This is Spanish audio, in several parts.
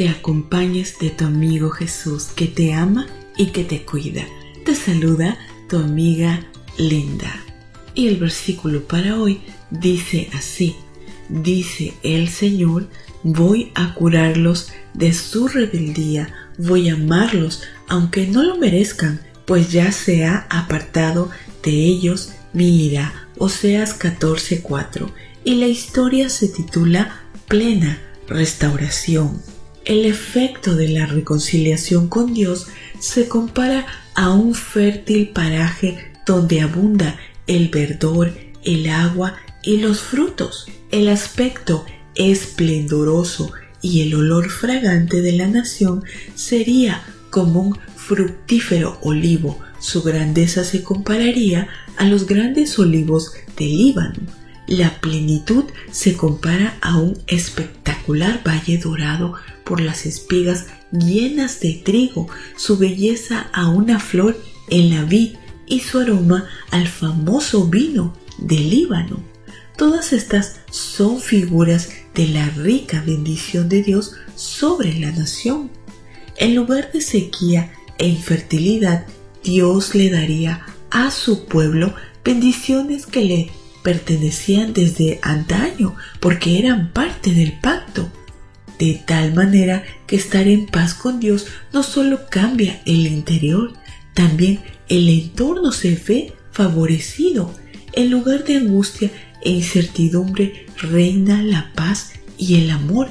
te acompañes de tu amigo Jesús que te ama y que te cuida. Te saluda tu amiga Linda. Y el versículo para hoy dice así, dice el Señor, voy a curarlos de su rebeldía, voy a amarlos aunque no lo merezcan, pues ya se ha apartado de ellos mi ira. Oseas 14:4 y la historia se titula Plena Restauración. El efecto de la reconciliación con Dios se compara a un fértil paraje donde abunda el verdor, el agua y los frutos. El aspecto esplendoroso y el olor fragante de la nación sería como un fructífero olivo. Su grandeza se compararía a los grandes olivos del Líbano. La plenitud se compara a un valle dorado por las espigas llenas de trigo, su belleza a una flor en la vid y su aroma al famoso vino del Líbano. Todas estas son figuras de la rica bendición de Dios sobre la nación. En lugar de sequía e infertilidad, Dios le daría a su pueblo bendiciones que le pertenecían desde antaño porque eran parte del pacto. De tal manera que estar en paz con Dios no solo cambia el interior, también el entorno se ve favorecido. En lugar de angustia e incertidumbre reina la paz y el amor.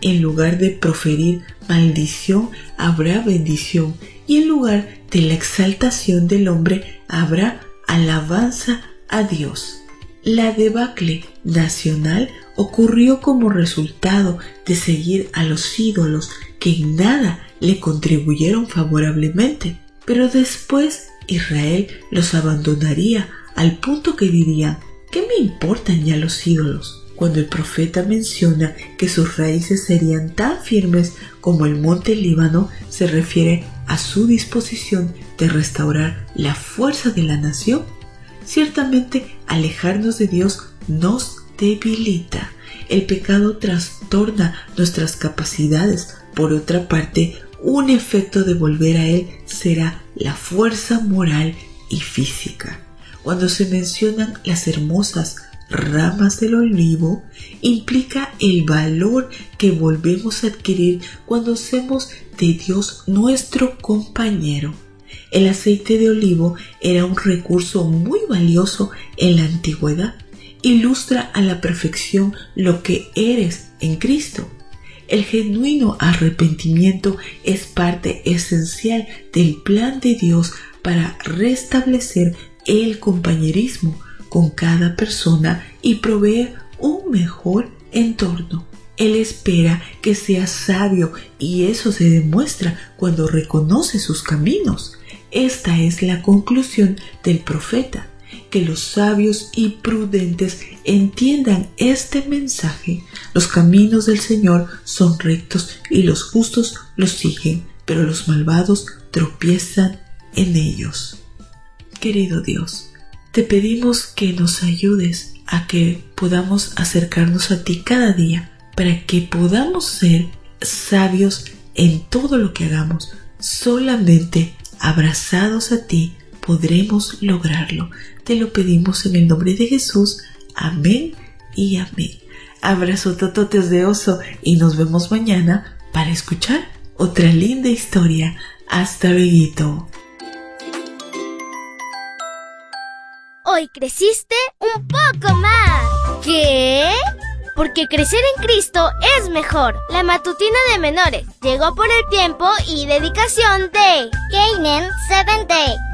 En lugar de proferir maldición habrá bendición y en lugar de la exaltación del hombre habrá alabanza a Dios. La debacle nacional ocurrió como resultado de seguir a los ídolos que en nada le contribuyeron favorablemente. Pero después Israel los abandonaría al punto que dirían, ¿qué me importan ya los ídolos? Cuando el profeta menciona que sus raíces serían tan firmes como el monte Líbano, se refiere a su disposición de restaurar la fuerza de la nación. Ciertamente, alejarnos de Dios nos debilita. El pecado trastorna nuestras capacidades. Por otra parte, un efecto de volver a Él será la fuerza moral y física. Cuando se mencionan las hermosas ramas del olivo, implica el valor que volvemos a adquirir cuando hacemos de Dios nuestro compañero. El aceite de olivo era un recurso muy valioso en la antigüedad. Ilustra a la perfección lo que eres en Cristo. El genuino arrepentimiento es parte esencial del plan de Dios para restablecer el compañerismo con cada persona y proveer un mejor entorno. Él espera que seas sabio y eso se demuestra cuando reconoce sus caminos. Esta es la conclusión del profeta, que los sabios y prudentes entiendan este mensaje. Los caminos del Señor son rectos y los justos los siguen, pero los malvados tropiezan en ellos. Querido Dios, te pedimos que nos ayudes a que podamos acercarnos a ti cada día para que podamos ser sabios en todo lo que hagamos. Solamente abrazados a ti podremos lograrlo. Te lo pedimos en el nombre de Jesús. Amén y amén. Abrazo tototes de oso y nos vemos mañana para escuchar otra linda historia. Hasta luego. Hoy creciste un poco más. ¿Qué? Porque crecer en Cristo es mejor. La matutina de menores llegó por el tiempo y dedicación de Canaan Seventh Day